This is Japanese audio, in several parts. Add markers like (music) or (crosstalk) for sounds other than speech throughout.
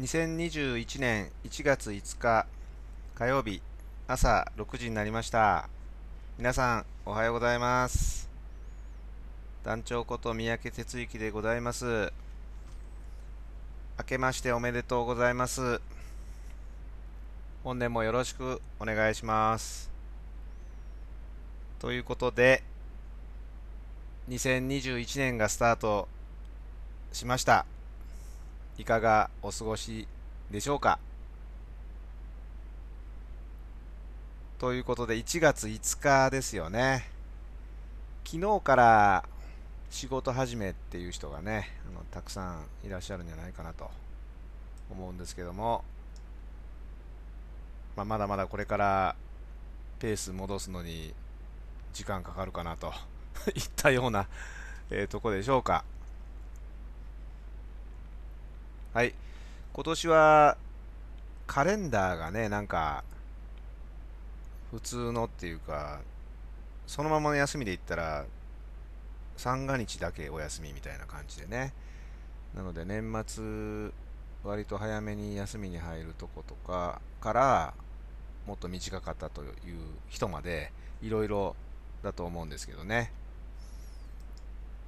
2021年1月5日火曜日朝6時になりました。皆さんおはようございます。団長こと三宅哲之でございます。明けましておめでとうございます。本年もよろしくお願いします。ということで2021年がスタートしました。いかがお過ごしでしょうか？ということで1月5日ですよね。昨日から仕事始めっていう人がねあのたくさんいらっしゃるんじゃないかなと思うんですけども、まあ、まだまだこれからペース戻すのに時間かかるかなと (laughs) いったような、えー、とこでしょうか。はい。今年はカレンダーがねなんか普通のっていうかそのままの休みで言ったら三が日だけお休みみたいな感じでね。なので年末割と早めに休みに入るとことかからもっと短かったという人までいろいろだと思うんですけどね。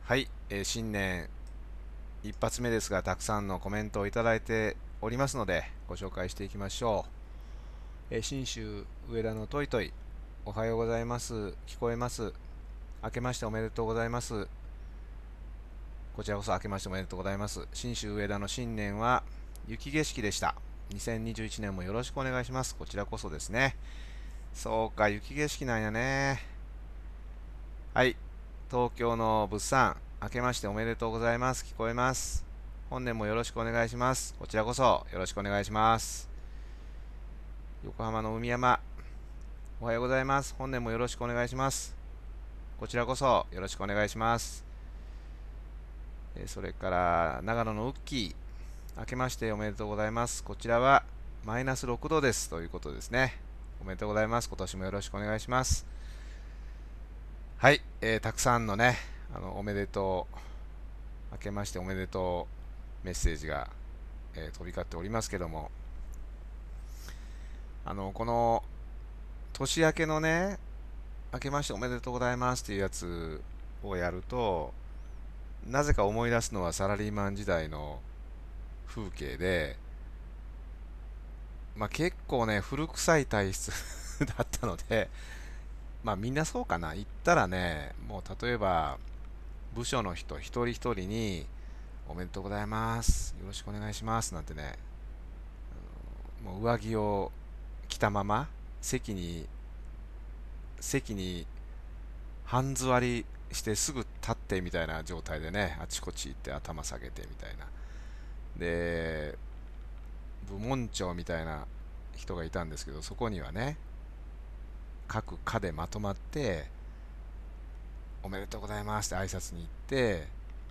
はい、えー、新年一発目ですがたくさんのコメントをいただいておりますのでご紹介していきましょう、えー、新州上田のトイトイおはようございます。聞こえます。明けましておめでとうございます。こちらこそ明けましておめでとうございます。新州上田の新年は雪景色でした。2021年もよろしくお願いします。こちらこそですね。そうか雪景色なんやね。はい。東京の物産。明けましておめでとうございます。聞こえます。本年もよろしくお願いします。こちらこそよろしくお願いします。横浜の海山、おはようございます。本年もよろしくお願いします。こちらこそよろしくお願いします。えそれから長野のウッキー、明けましておめでとうございます。こちらはマイナス6度ですということですね。おめでとうございます。今年もよろしくお願いします。はい、えー、たくさんのね、あのおめでとう、明けましておめでとうメッセージが、えー、飛び交っておりますけども、あのこの年明けのね、明けましておめでとうございますっていうやつをやると、なぜか思い出すのはサラリーマン時代の風景で、まあ、結構ね、古臭い体質 (laughs) だったので、まあみんなそうかな。言ったらね、もう例えば、部署の人一人一人におめでとうございます。よろしくお願いします。なんてね、もう上着を着たまま席に、席に半座りしてすぐ立ってみたいな状態でね、あちこち行って頭下げてみたいな。で、部門長みたいな人がいたんですけど、そこにはね、各課でまとまって、おめでとうございます。って挨拶に行って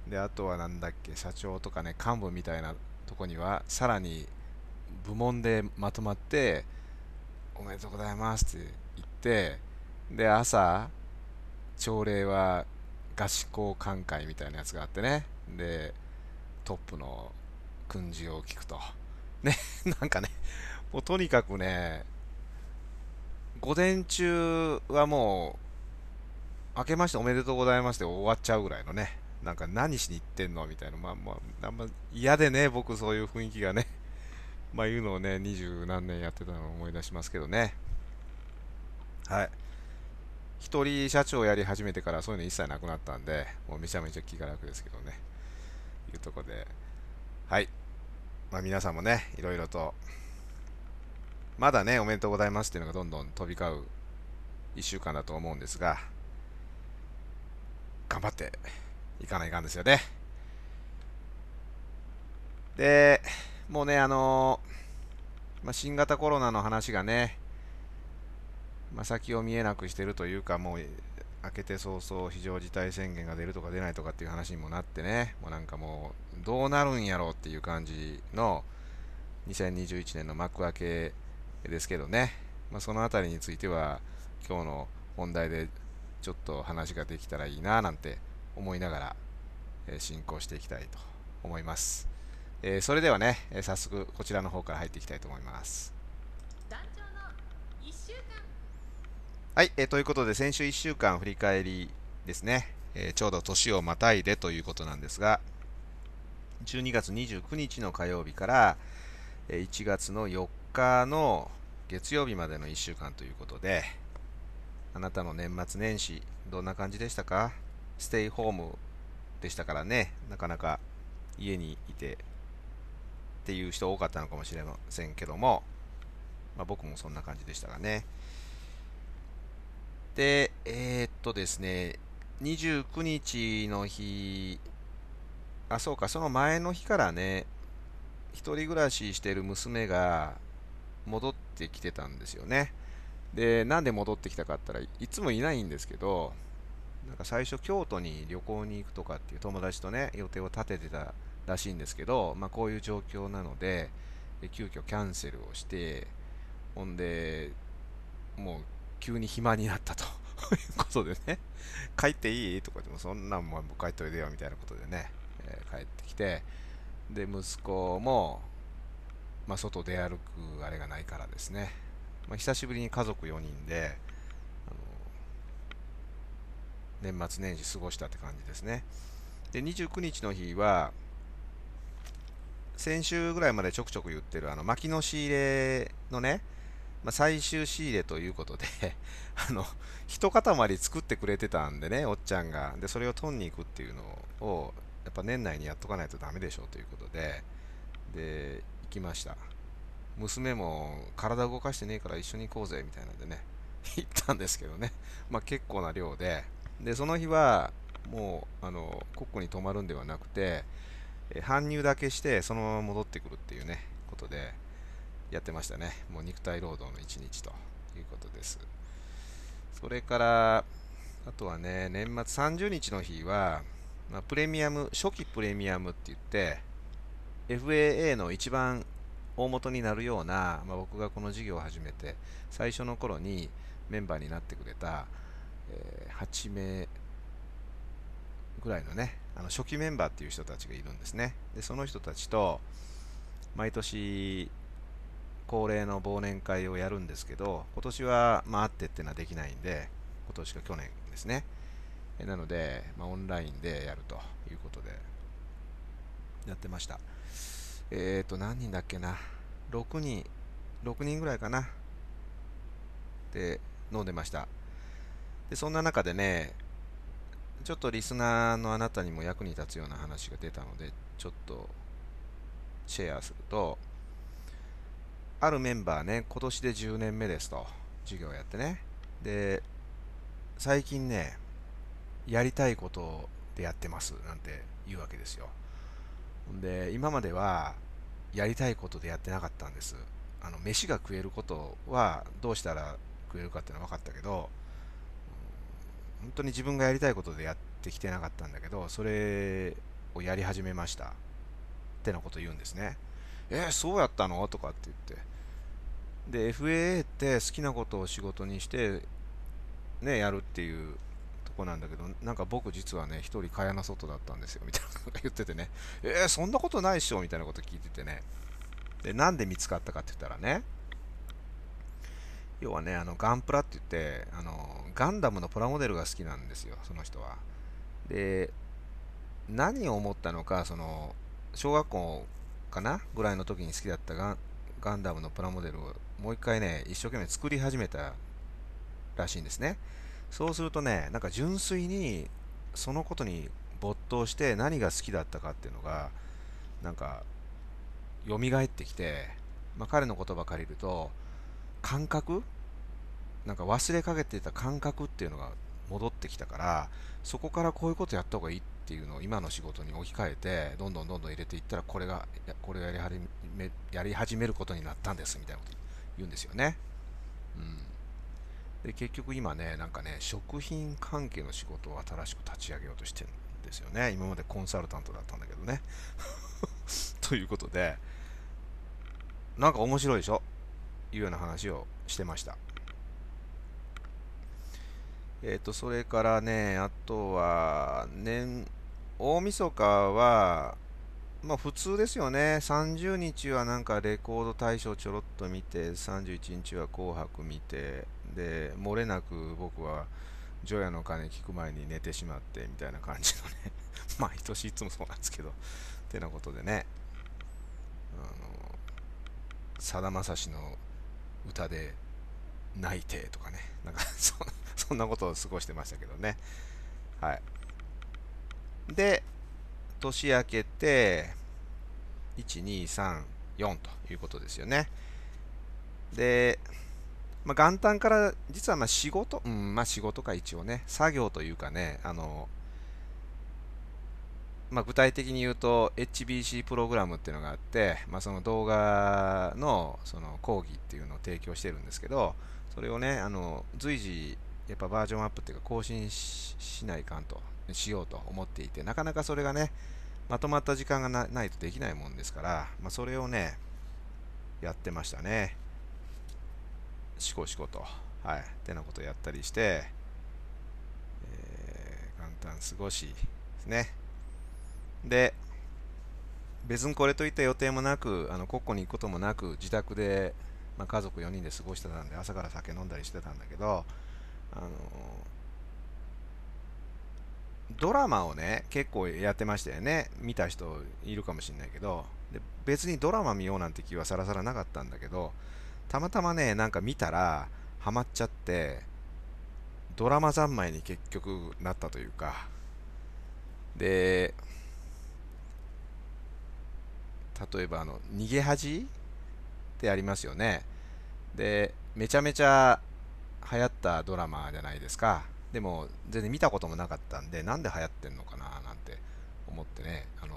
であとはなんだっけ社長とかね幹部みたいなとこにはさらに部門でまとまっておめでとうございますって言ってで朝朝礼は合宿交換会みたいなやつがあってねでトップの訓示を聞くと。ね (laughs) なんかねもうとにかくね午前中はもう明けましておめでとうございますって終わっちゃうぐらいのね、なんか何しに行ってんのみたいな、まあまあ、あんま嫌でね、僕そういう雰囲気がね、(laughs) まあいうのをね、二十何年やってたのを思い出しますけどね。はい。一人社長やり始めてからそういうの一切なくなったんで、もうめちゃめちゃ気が楽ですけどね。いうとこで、はい。まあ皆さんもね、いろいろと、まだね、おめでとうございますっていうのがどんどん飛び交う1週間だと思うんですが、頑張っていかないかんですよね。で、もうね、あのまあ、新型コロナの話がね、まあ、先を見えなくしてるというか、もう明けて早々非常事態宣言が出るとか出ないとかっていう話にもなってね、もうなんかもうどうなるんやろうっていう感じの2021年の幕開けですけどね、まあ、その辺りについては今日の本題でちょっと話ができたらいいななんて思いながら、え進行していきたいと思います。えー、それではね、えー、早速こちらの方から入っていきたいと思います。はい、えー、ということで先週1週間振り返りですね、えー、ちょうど年をまたいでということなんですが、12月29日の火曜日から1月の4日の月曜日までの1週間ということで、あなたの年末年始、どんな感じでしたか？ステイホームでしたからね、なかなか家にいてっていう人多かったのかもしれませんけども、まあ、僕もそんな感じでしたがね。で、えー、っとですね、29日の日、あ、そうか、その前の日からね、一人暮らししてる娘が戻ってきてたんですよね。で、なんで戻ってきたかったらいつもいないんですけど、なんか最初京都に旅行に行くとかっていう友達とね、予定を立ててたらしいんですけど、まあ、こういう状況なので、急遽キャンセルをして、ほんで、もう急に暇になったと。い (laughs) うことでね、帰っていい？とかでも、そんなんもう帰っといでよみたいなことでね、えー、帰ってきて、で、息子も、まあ、外出歩くあれがないからですね、まあ、久しぶりに家族4人で、あの年末年始過ごしたって感じですね。で、29日の日は、先週ぐらいまでちょくちょく言ってる、あの、薪の仕入れのね、まあ、最終仕入れということで (laughs) あの、一塊作ってくれてたんでね、おっちゃんが。で、それを取んに行くっていうのを、やっぱ年内にやっとかないとダメでしょうということで、で、行きました。娘も体動かしてねえから一緒に行こうぜみたいなんでね、(laughs) 行ったんですけどね、まあ結構な量で、で、その日はもう、あの、コックに泊まるんではなくて、え搬入だけしてそのまま戻ってくるっていうね、ことでやってましたね。もう肉体労働の一日ということです。それから、あとはね、年末30日の日は、まあ、プレミアム、初期プレミアムって言って、FAA の一番大元になるような、まあ、僕がこの事業を始めて、最初の頃にメンバーになってくれた、えー、8名ぐらいのね、あの初期メンバーっていう人たちがいるんですね。で、その人たちと、毎年恒例の忘年会をやるんですけど、今年は、まあ、あってっていうのはできないんで、今年か去年ですね。なので、まあ、オンラインでやるということで、やってました。えっ、ー、と、何人だっけな？6人、6人ぐらいかな。で、飲んでました。で、そんな中でね、ちょっとリスナーのあなたにも役に立つような話が出たので、ちょっとシェアすると、あるメンバーね、今年で10年目ですと、授業やってね。で、最近ね、やりたいことでやってますなんて言うわけですよ。で、今まではやりたいことでやってなかったんです。あの、飯が食えることはどうしたら食えるかっていうのは分かったけど、本当に自分がやりたいことでやってきてなかったんだけど、それをやり始めました。ってなこと言うんですね。えー、そうやったの？とかって言って。で、FAA って好きなことを仕事にして、ね、やるっていうこなんだけど、なんか僕実はね、一人蚊帳の外だったんですよ、みたいなこと言っててね、えー、そんなことないっしょ、みたいなこと聞いててね。で、なんで見つかったかって言ったらね、要はね、あの、ガンプラって言って、あの、ガンダムのプラモデルが好きなんですよ、その人は。で、何を思ったのか、その、小学校かなぐらいの時に好きだったガンガンダムのプラモデルをもう一回ね、一生懸命作り始めたらしいんですね。そうするとね、なんか純粋にそのことに没頭して何が好きだったかっていうのが、なんか、蘇ってきて、まあ、彼の言葉借りると、感覚なんか忘れかけてた感覚っていうのが戻ってきたから、そこからこういうことやった方がいいっていうのを今の仕事に置き換えて、どんどんどんどん入れていったら、これが、これをやり始めやり始めることになったんですみたいなこと言うんですよね。うん。で、結局今ね、なんかね、食品関係の仕事を新しく立ち上げようとしてるんですよね。今までコンサルタントだったんだけどね。(laughs) ということで、なんか面白いでしょ？いうような話をしてました。えっ、ー、と、それからね、あとは、年、大晦日は、まあ普通ですよね。30日はなんかレコード大賞ちょろっと見て、31日は紅白見て、で、漏れなく僕は、除夜の鐘聞く前に寝てしまってみたいな感じのね (laughs) 毎年いつもそうなんですけどっ、てなことでね、さだまさしの歌で泣いてとかね、なんか (laughs) そそんなことを過ごしてましたけどね。はい。で、年明けて、1、2、3、4ということですよね。で、まあ、元旦から実はまあ仕事、うん、まあ仕事か一応ね、作業というかね、あの、まあ、具体的に言うと HBC プログラムっていうのがあって、まあ、その動画のその講義っていうのを提供してるんですけど、それをね、あの随時やっぱバージョンアップっていうか更新しないかんと、しようと思っていて、なかなかそれがね、まとまった時間がないとできないもんですから、まあ、それをね、やってましたね。しこしこと。はい。ってなことやったりして、えー、元旦過ごしですね。で、別にこれといった予定もなく、あの、国庫に行くこともなく、自宅で、まあ、家族4人で過ごしてたんで、朝から酒飲んだりしてたんだけど、あのドラマをね、結構やってましたよね。見た人いるかもしれないけど、で別にドラマ見ようなんて気はさらさらなかったんだけど、たまたまね、なんか見たら、ハマっちゃって、ドラマ三昧に結局なったというか、で、例えばあの、逃げ恥ってありますよね。で、めちゃめちゃ流行ったドラマじゃないですか。でも、全然見たこともなかったんで、なんで流行ってんのかななんて思ってね、あの、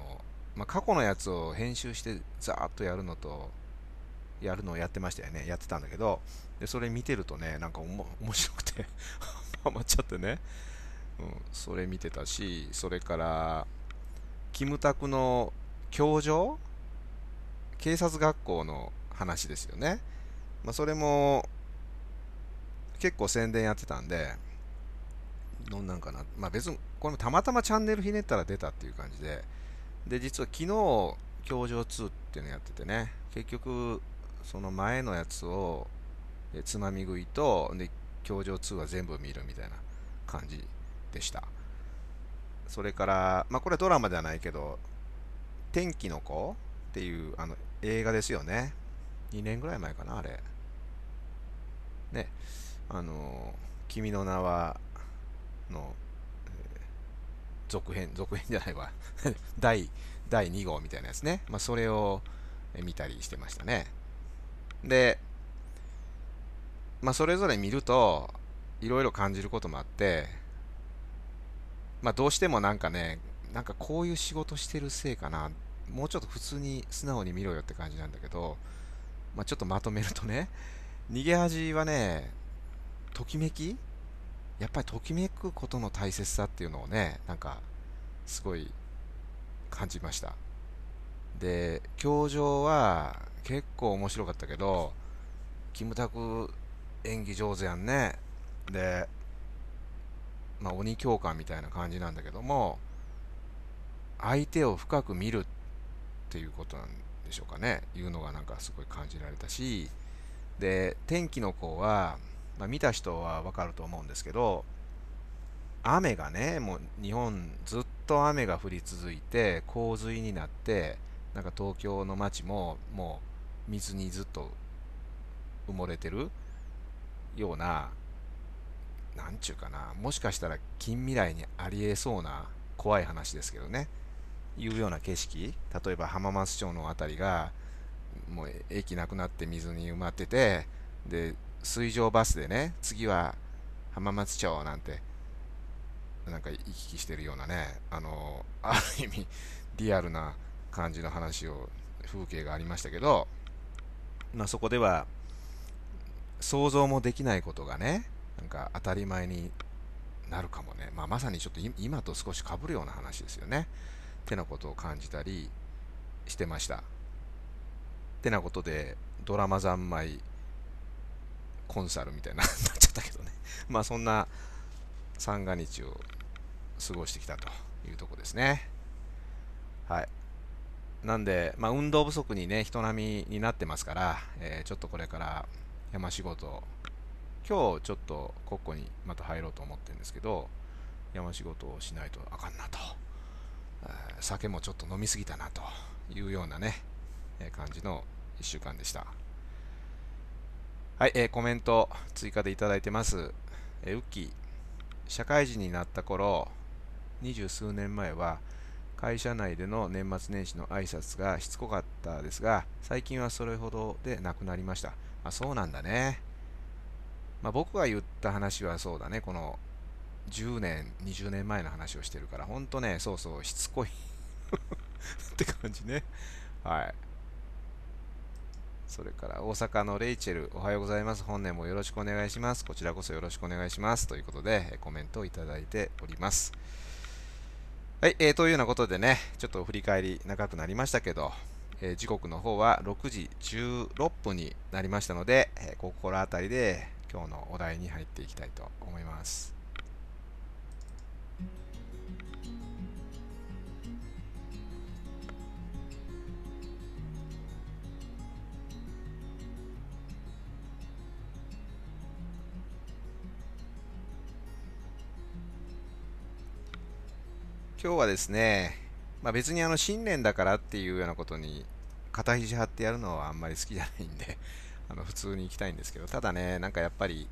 まあ、過去のやつを編集してザーッとやるのと、やるのをやってましたよね。やってたんだけど、で、それ見てるとね、なんか (laughs) 面白くてハマっちゃってね。うん、それ見てたし、それから、キムタクの教場？警察学校の話ですよね。まあ、それも、結構宣伝やってたんで、どんなんかな。まあ別に、これもたまたまチャンネルひねったら出たっていう感じで、で、実は昨日、教場2っていうのやっててね、結局、その前のやつを、つまみ食いと、で、教場2は全部見るみたいな感じでした。それから、まあこれドラマじゃないけど、天気の子っていうあの映画ですよね。2年ぐらい前かな、あれ。ね。あの、君の名は、の、続編、続編じゃないわ (laughs) 第、第2号みたいなやつね。まあ、それを見たりしてましたね。で、まあ、それぞれ見ると、いろいろ感じることもあって、まあ、どうしてもなんかね、なんかこういう仕事してるせいかな、もうちょっと普通に素直に見ろよって感じなんだけど、まあ、ちょっとまとめるとね、逃げ恥はね、ときめきやっぱりときめくことの大切さっていうのをね、なんか、すごい感じました。で、教場は結構面白かったけど、キムタク演技上手やんね。で、まあ、鬼教官みたいな感じなんだけども、相手を深く見るっていうことなんでしょうかね。いうのがなんかすごい感じられたし、で、天気の子は、まあ、見た人はわかると思うんですけど、雨がね、もう日本ずっと雨が降り続いて、洪水になって、なんか東京の街ももう水にずっと埋もれてるような、なんちゅうかな、もしかしたら近未来にありえそうな怖い話ですけどね、いうような景色、例えば浜松町の辺りが、もう駅なくなって水に埋まってて、で、水上バスでね、次は浜松町なんて、なんか行き来してるようなね、あの、ある意味、リアルな感じの話を、風景がありましたけど、まあそこでは、想像もできないことがね、なんか当たり前になるかもね。まあまさにちょっと今と少し被るような話ですよね。ってなことを感じたりしてました。ってなことで、ドラマ三昧コンサルみたいな (laughs) なっちゃったけどね。まあそんな三が日を過ごしてきたというとこですね。はい。なんで、まあ、運動不足にね、人並みになってますから、えー、ちょっとこれから山仕事、今日ちょっと国庫にまた入ろうと思ってるんですけど、山仕事をしないとあかんなと、酒もちょっと飲みすぎたなというようなね、えー、感じの1週間でした。はい、えー、コメント追加でいただいてます。えー、ウッキー、社会人になった頃、二十数年前は、会社内での年末年始の挨拶がしつこかったですが、最近はそれほどでなくなりました。あ、そうなんだね。まあ、僕が言った話はそうだね、この10年、20年前の話をしてるから、ほんとね、そうそう、しつこい (laughs) って感じね。はい。それから大阪のレイチェル、おはようございます。本年もよろしくお願いします。こちらこそよろしくお願いします。ということで、コメントをいただいております。はい、えー、というようなことでね、ちょっと振り返り長くなりましたけど、えー、時刻の方は6時16分になりましたので、えー、ここら辺りで今日のお題に入っていきたいと思います。今日はですね、まあ、別にあの新年だからっていうようなことに肩肘張ってやるのはあんまり好きじゃないんで (laughs) あの普通に行きたいんですけど、ただね、なんかやっぱり、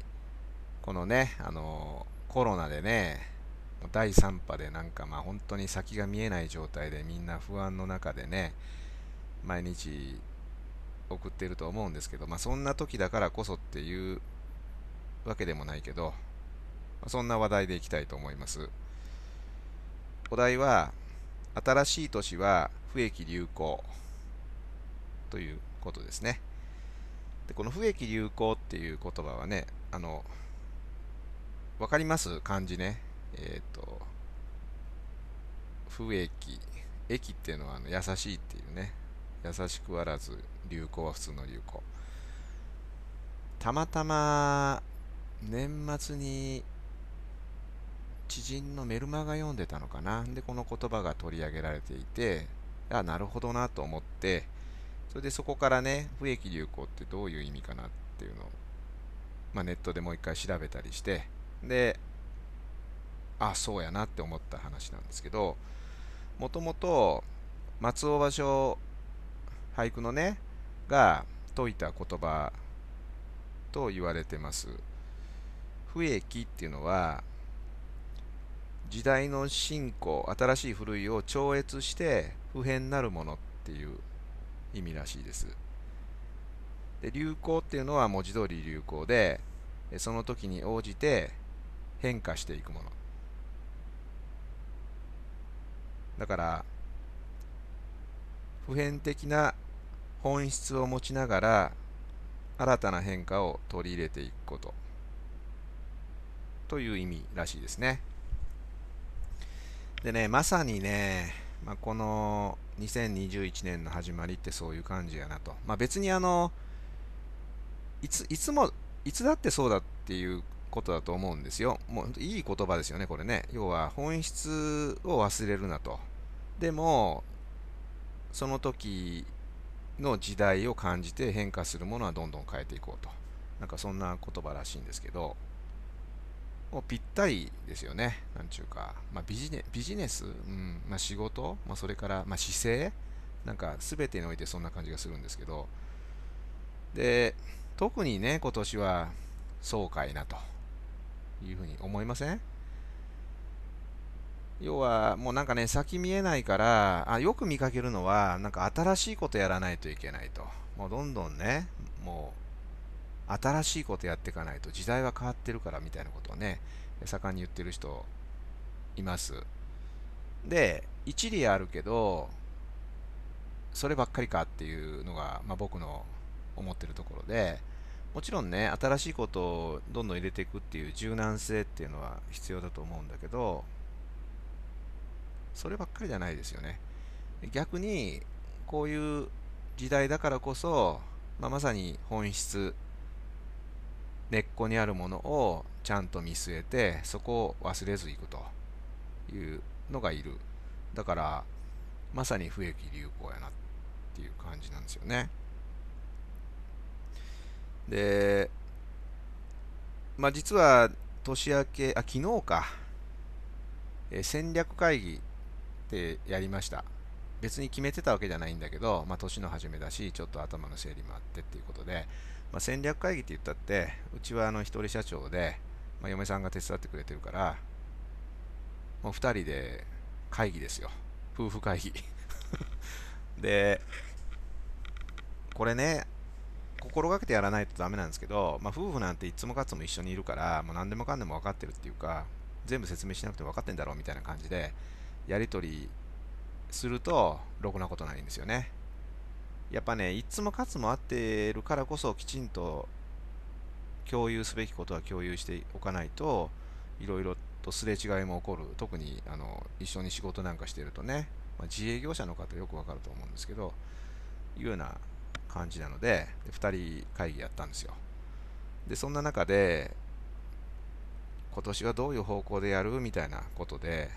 このね、あのコロナでね、第3波でなんかまあ本当に先が見えない状態でみんな不安の中でね、毎日送ってると思うんですけど、まあそんな時だからこそっていうわけでもないけど、そんな話題でいきたいと思います。お題は、新しい年は不益流行ということですね。でこの不益流行っていう言葉はね、あの、わかります？漢字ね。えっ、ー、と、不益。益っていうのはあの優しいっていうね。優しくあらず、流行は普通の流行。たまたま、年末に知人のメルマガ読んでたのかな？で、この言葉が取り上げられていて、あ、なるほどなと思って、それでそこからね、不益流行ってどういう意味かなっていうのを、まあ、ネットでもう一回調べたりして、で、あ、そうやなって思った話なんですけど、もともと松尾芭蕉俳句のね、が説いた言葉と言われてます。不益っていうのは、時代の進行新しい古いを超越して普遍なるものっていう意味らしいです。で流行っていうのは文字通り流行でその時に応じて変化していくもの。だから普遍的な本質を持ちながら新たな変化を取り入れていくこと。という意味らしいですね。でね、まさにね、まあ、この2021年の始まりってそういう感じやなと。まあ、別にあの、いつ、いつも、いつだってそうだっていうことだと思うんですよ。もういい言葉ですよね、これね。要は本質を忘れるなと。でも、その時の時代を感じて変化するものはどんどん変えていこうと。なんかそんな言葉らしいんですけど、もうぴったりですよね。なんちゅうか、まあ、ビジネビジネス、うん。まあ、仕事、まあ、それから、まあ、姿勢、なんか全てにおいてそんな感じがするんですけど、で、特にね、今年は爽快なと。いうふうに思いません？要は、もうなんかね、先見えないから、あよく見かけるのは、なんか新しいことやらないといけないと。もうどんどんね、もう新しいことやっていかないと時代は変わってるからみたいなことをね、盛んに言ってる人います。で、一理あるけど、そればっかりかっていうのが、まあ、僕の思ってるところで、もちろんね、新しいことをどんどん入れていくっていう柔軟性っていうのは必要だと思うんだけど、そればっかりじゃないですよね。逆に、こういう時代だからこそ、まあ、まさに本質根っこにあるものをちゃんと見据えてそこを忘れずいくというのがいるだからまさに不益流行やなっていう感じなんですよね。で、まあ実は年明け、あ、昨日か、え戦略会議ってやりました。別に決めてたわけじゃないんだけど、まあ、年の初めだし、ちょっと頭の整理もあってっていうことで、まあ、戦略会議って言ったって、うちはあの一人社長で、まあ、嫁さんが手伝ってくれてるから、もう2人で会議ですよ。夫婦会議。(laughs) で、これね、心がけてやらないとダメなんですけど、まあ、夫婦なんていつもかつも一緒にいるから、もう何でもかんでも分かってるっていうか、全部説明しなくても分かってんだろうみたいな感じで、やり取りすると、ろくなことないんですよね。やっぱね、いつもかつも合ってるからこそ、きちんと共有すべきことは共有しておかないと、いろいろとすれ違いも起こる。特にあの一緒に仕事なんかしてるとね、まあ、自営業者の方よくわかると思うんですけど、いうような感じなので、で2人会議やったんですよ。で、そんな中で、今年はどういう方向でやる？みたいなことで、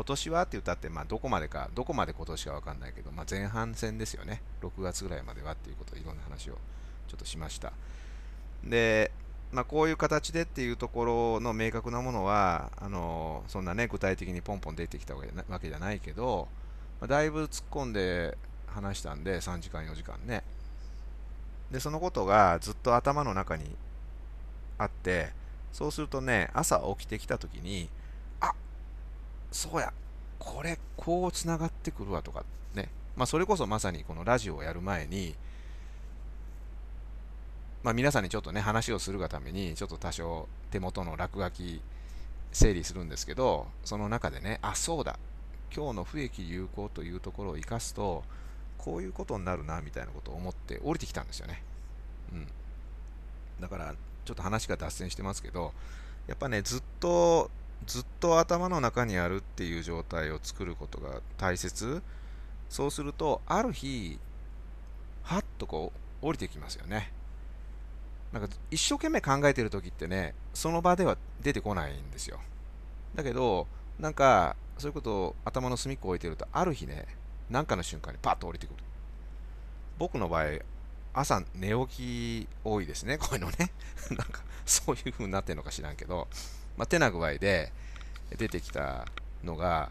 今年はって言ったって、まあ、どこまでか、どこまで今年か分かんないけど、まあ、前半戦ですよね。6月ぐらいまではっていうこと、いろんな話をちょっとしました。で、まあ、こういう形でっていうところの明確なものは、あのそんなね、具体的にポンポン出てきたわけじゃないけど、まあ、だいぶ突っ込んで話したんで、3時間、4時間ね。で、そのことがずっと頭の中にあって、そうするとね、朝起きてきたときに、そうや、これ、こうつながってくるわとかね、まあ、それこそまさにこのラジオをやる前に、まあ、皆さんにちょっとね、話をするがために、ちょっと多少手元の落書き整理するんですけど、その中でね、あ、そうだ、今日の不益流行というところを生かすと、こういうことになるな、みたいなことを思って降りてきたんですよね。うん。だから、ちょっと話が脱線してますけど、やっぱね、ずっと、ずっと頭の中にあるっていう状態を作ることが大切。そうすると、ある日、はっとこう、降りてきますよね。なんか一生懸命考えてる時ってね、その場では出てこないんですよ。だけど、なんか、そういうことを頭の隅っこ置いてると、ある日ね、なんかの瞬間にパッと降りてくる。僕の場合、朝寝起き多いですね、こういうのね。(laughs) なんか、そういう風になってるのか知らんけど、まあ、手な具合で出てきたのが、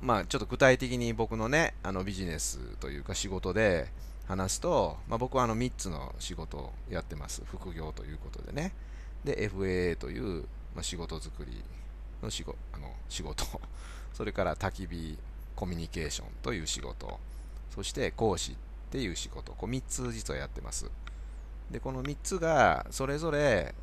まあ、ちょっと具体的に僕のね、あのビジネスというか仕事で、話すと、まあ、僕はあの3つの仕事をやってます。副業ということでね。で、FAA という、まあ、仕事作りの仕事あの仕事、(laughs) それから焚き火コミュニケーションという仕事、そして講師っていう仕事、こう3つ実はやってます。で、この3つがそれぞれ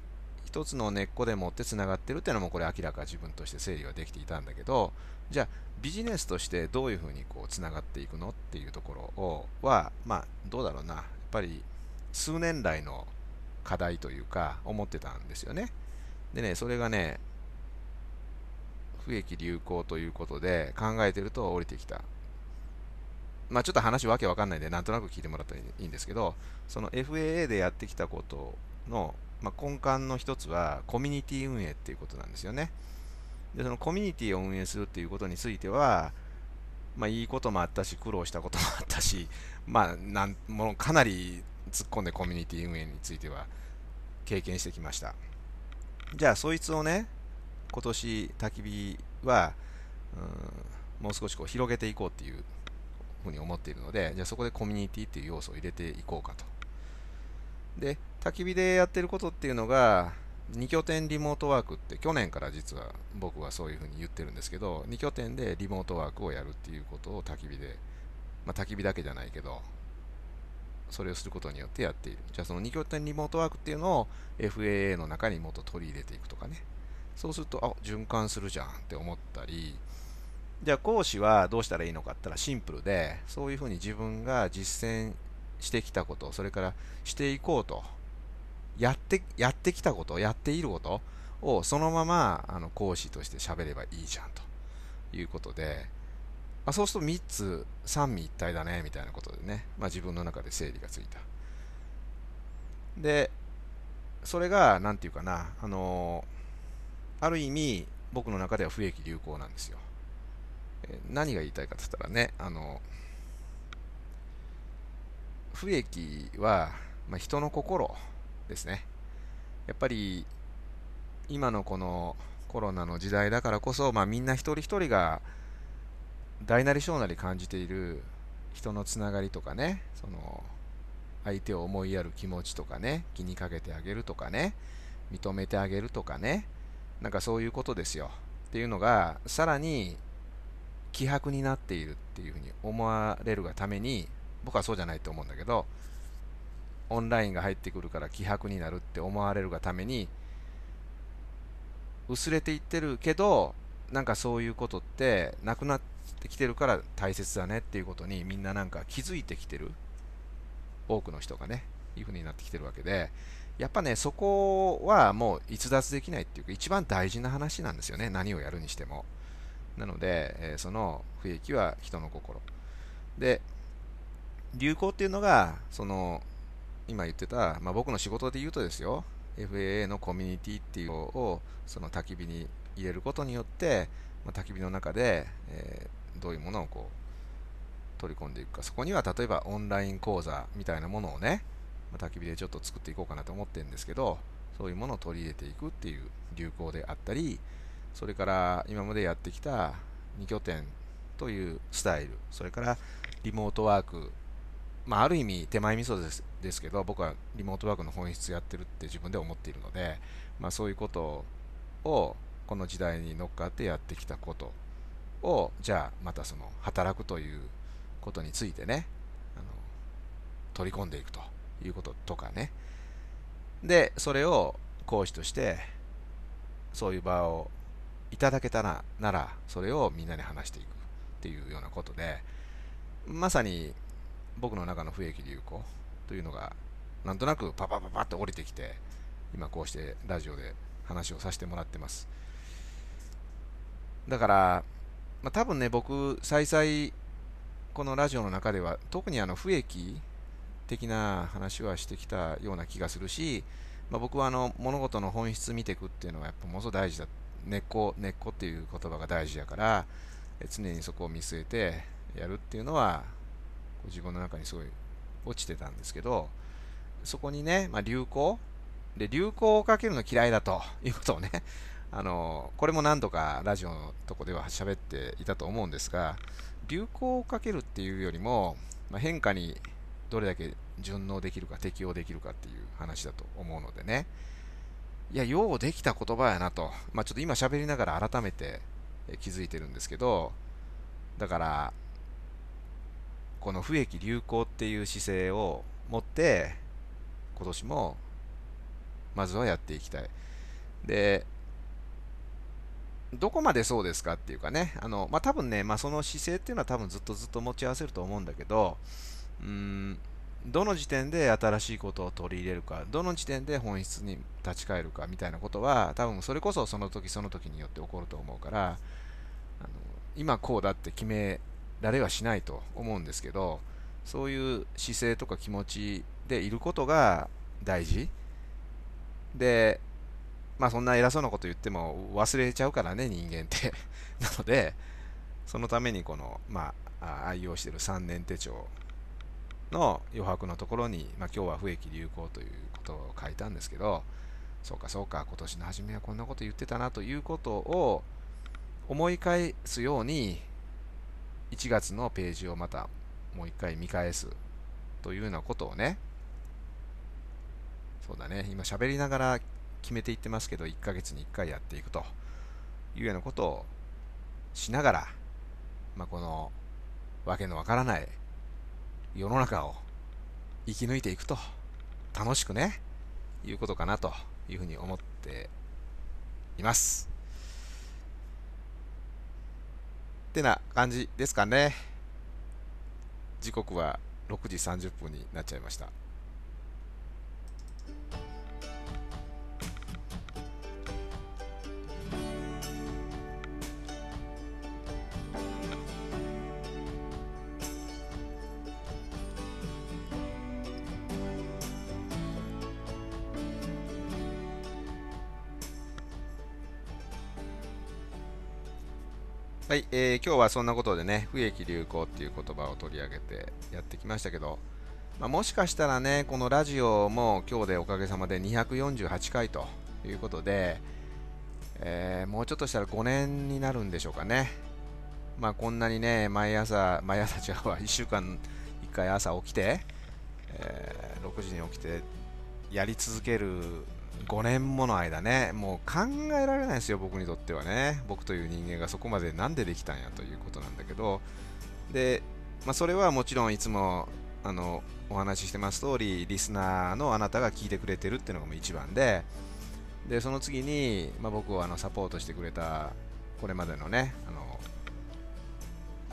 1つの根っこでもってつながってるっていうのもこれ明らか自分として整理はできていたんだけど、じゃあビジネスとしてどういうふうにこうつながっていくのっていうところをは、まあ、どうだろうな、やっぱり数年来の課題というか、思ってたんですよね。でね、それがね、不益流行ということで考えてると降りてきた。まあちょっと話わけわかんないんで、なんとなく聞いてもらったらいいんですけど、その FAA でやってきたことの、まあ、根幹の一つはコミュニティ運営っていうことなんですよね。で、そのコミュニティを運営するっていうことについては、まあ、いいこともあったし、苦労したこともあったし、(laughs) まあ、なんもうかなり突っ込んでコミュニティ運営については経験してきました。じゃあ、そいつをね、今年、焚き火は、うん、もう少しこう広げていこうっていうふうに思っているので、じゃあそこでコミュニティっていう要素を入れていこうかと。で、焚き火でやってることっていうのが、2拠点リモートワークって去年から実は僕はそういうふうに言ってるんですけど2拠点でリモートワークをやるっていうことを焚き火でまあ焚き火だけじゃないけどそれをすることによってやっている。じゃあその2拠点リモートワークっていうのを FAA の中にもっと取り入れていくとかね。そうするとあ循環するじゃんって思ったりじゃあ講師はどうしたらいいのかって言ったらシンプルでそういうふうに自分が実践してきたことそれからしていこうと。やって、やってきたこと、やっていることをそのままあの講師として喋ればいいじゃんということで、まあ、そうすると3つ、三位一体だね、みたいなことでね、まあ、自分の中で整理がついた。で、それが、なんていうかな、あのある意味、僕の中では不益流行なんですよ。何が言いたいかって言ったらね、あの、不益は、まあ、人の心ですね。やっぱり、今のこのコロナの時代だからこそ、まあ、みんな一人一人が大なり小なり感じている人のつながりとかね、その相手を思いやる気持ちとかね、気にかけてあげるとかね、認めてあげるとかね、なんかそういうことですよ。っていうのが、さらに希薄になっているっていうふうに思われるがために、僕はそうじゃないと思うんだけど、オンラインが入ってくるから希薄になるって思われるがために、薄れていってるけど、なんかそういうことってなくなってきてるから大切だねっていうことにみんななんか気づいてきてる。多くの人がね、いうふうになってきてるわけで、やっぱね、そこはもう逸脱できないっていうか、一番大事な話なんですよね、何をやるにしても。なので、えー、その不益は人の心。で、流行っていうのが、その、今言ってた、まあ、僕の仕事で言うとですよ、FAA のコミュニティっていうのを、その焚き火に入れることによって、まあ、焚き火の中で、えー、どういうものをこう、取り込んでいくか。そこには例えばオンライン講座みたいなものをね、まあ、焚き火でちょっと作っていこうかなと思ってるんですけどそういうものを取り入れていくっていう流行であったりそれから今までやってきた2拠点というスタイルそれからリモートワークまあ、ある意味手前味噌です。ですけど僕はリモートワークの本質やってるって自分で思っているので、まあ、そういうことをこの時代に乗っかってやってきたことをじゃあまたその働くということについてね、あの取り込んでいくということとかね。で、それを講師として、そういう場をいただけたらなら、それをみんなに話していくっていうようなことで、まさに僕の中の不益流行というのが、なんとなくパパパパッと降りてきて、今こうしてラジオで話をさせてもらってます。だから、まあ、多分ね、僕、再々このラジオの中では特にあの不益的な話はしてきたような気がするし、まあ、僕はあの物事の本質見ていくっていうのはやっぱものすごく大事だ根っこ根っこっていう言葉が大事やから常にそこを見据えてやるっていうのは自分の中にすごい落ちてたんですけどそこにね、まあ、流行？で流行をかけるの嫌いだということをね (laughs) あのこれも何度かラジオのとこでは喋っていたと思うんですが流行をかけるっていうよりも、まあ、変化にどれだけ順応できるか適応できるかっていう話だと思うのでね。いやようできた言葉やなと、まあ、ちょっと今喋りながら改めて気づいてるんですけどだからこの不益流行っていう姿勢を持って今年もまずはやっていきたい。でどこまでそうですかっていうかね、あのまあ、多分ね、まあ、その姿勢っていうのは多分ずっとずっと持ち合わせると思うんだけど、うん、どの時点で新しいことを取り入れるか、どの時点で本質に立ち返るかみたいなことは、多分それこそその時その時によって起こると思うから、あの今こうだって決められはしないと思うんですけど、そういう姿勢とか気持ちでいることが大事。で、まあそんな偉そうなこと言っても忘れちゃうからね、人間って (laughs) なので、そのためにこの、まあ、愛用している3年手帳の余白のところに、まあ、今日は不益流行ということを書いたんですけど、そうかそうか、今年の初めはこんなこと言ってたなということを思い返すように、1月のページをまたもう一回見返すというようなことをね、そうだね、今喋りながら決めていってますけど、1ヶ月に1回やっていくというようなことをしながら、まあ、このわけのわからない世の中を生き抜いていくと、楽しくね、いうことかなというふうに思っています。ってな感じですかね。時刻は6時30分になっちゃいました。はい、えー、今日はそんなことでね、不益流行っていう言葉を取り上げてやってきましたけど、まあ、もしかしたらね、このラジオも今日でおかげさまで248回ということで、えー、もうちょっとしたら5年になるんでしょうかね。まあこんなにね、毎朝、毎朝違うわ、1週間1回朝起きて、えー、6時に起きてやり続ける5年もの間ね、もう考えられないですよ、僕にとってはね。僕という人間がそこまでなんでできたんやということなんだけど、で、まあ、それはもちろんいつもあのお話ししてます通り、リスナーのあなたが聞いてくれてるっていうのが一番で、でその次に、まあ、僕をあのサポートしてくれたこれまでのね、あの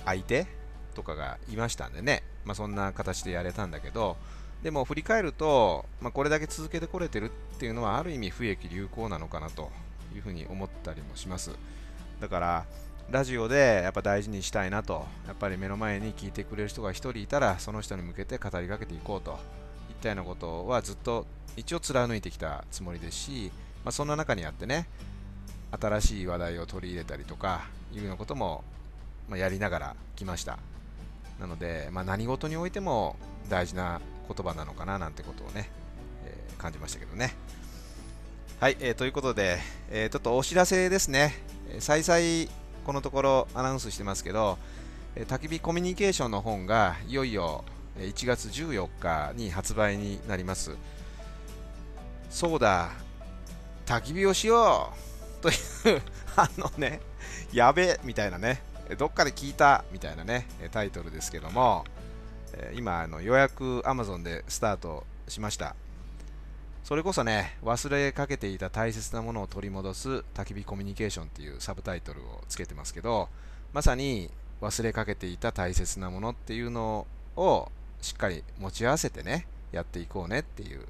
相手とかがいましたんでね、まあ、そんな形でやれたんだけど、でも振り返ると、まあ、これだけ続けてこれてるっていうのはある意味不益流行なのかなというふうに思ったりもします。だからラジオでやっぱ大事にしたいなとやっぱり目の前に聞いてくれる人が1人いたらその人に向けて語りかけていこうと。いったようなことはずっと一応貫いてきたつもりですし、まあ、そんな中にあってね新しい話題を取り入れたりとかいうようなことも、ま、やりながら来ました。なので、まあ、何事においても大事な言葉なのかななんてことをね、えー、感じましたけどね。はい、えー、ということで、えー、ちょっとお知らせですね。再々このところアナウンスしてますけどえ、焚き火コミュニケーションの本がいよいよ1月14日に発売になります。そうだ、焚き火をしようという (laughs) あのね、やべみたいなね、どっかで聞いたみたいなね、タイトルですけども、今あの予約 Amazon でスタートしました。それこそね忘れかけていた大切なものを取り戻す焚き火コミュニケーションっていうサブタイトルをつけてますけどまさに忘れかけていた大切なものっていうのをしっかり持ち合わせてねやっていこうねっていう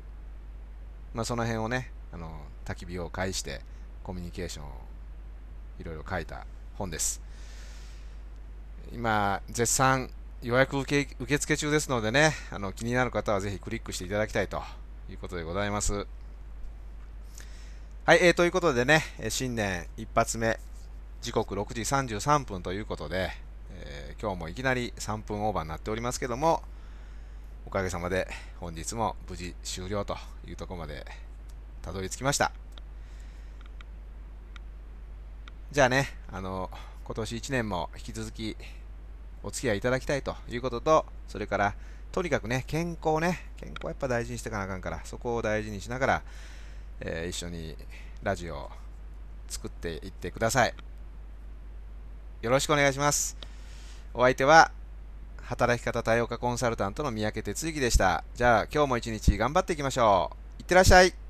まあその辺をねあの焚き火を介してコミュニケーションをいろいろ書いた本です。今絶賛予約受け受付中ですのでね、あの気になる方はぜひクリックしていただきたいということでございます。はい、えー、ということでね、新年一発目、時刻6時33分ということで、えー、今日もいきなり3分オーバーになっておりますけども、おかげさまで本日も無事終了というとこまでたどり着きました。じゃあね、あの、今年1年も引き続きお付き合いいただきたいということと、それから、とにかくね、健康ね、健康やっぱ大事にしてかなあかんから、そこを大事にしながら、えー、一緒にラジオを作っていってください。よろしくお願いします。お相手は、働き方多様化コンサルタントの三宅哲之でした。じゃあ、今日も一日頑張っていきましょう。いってらっしゃい。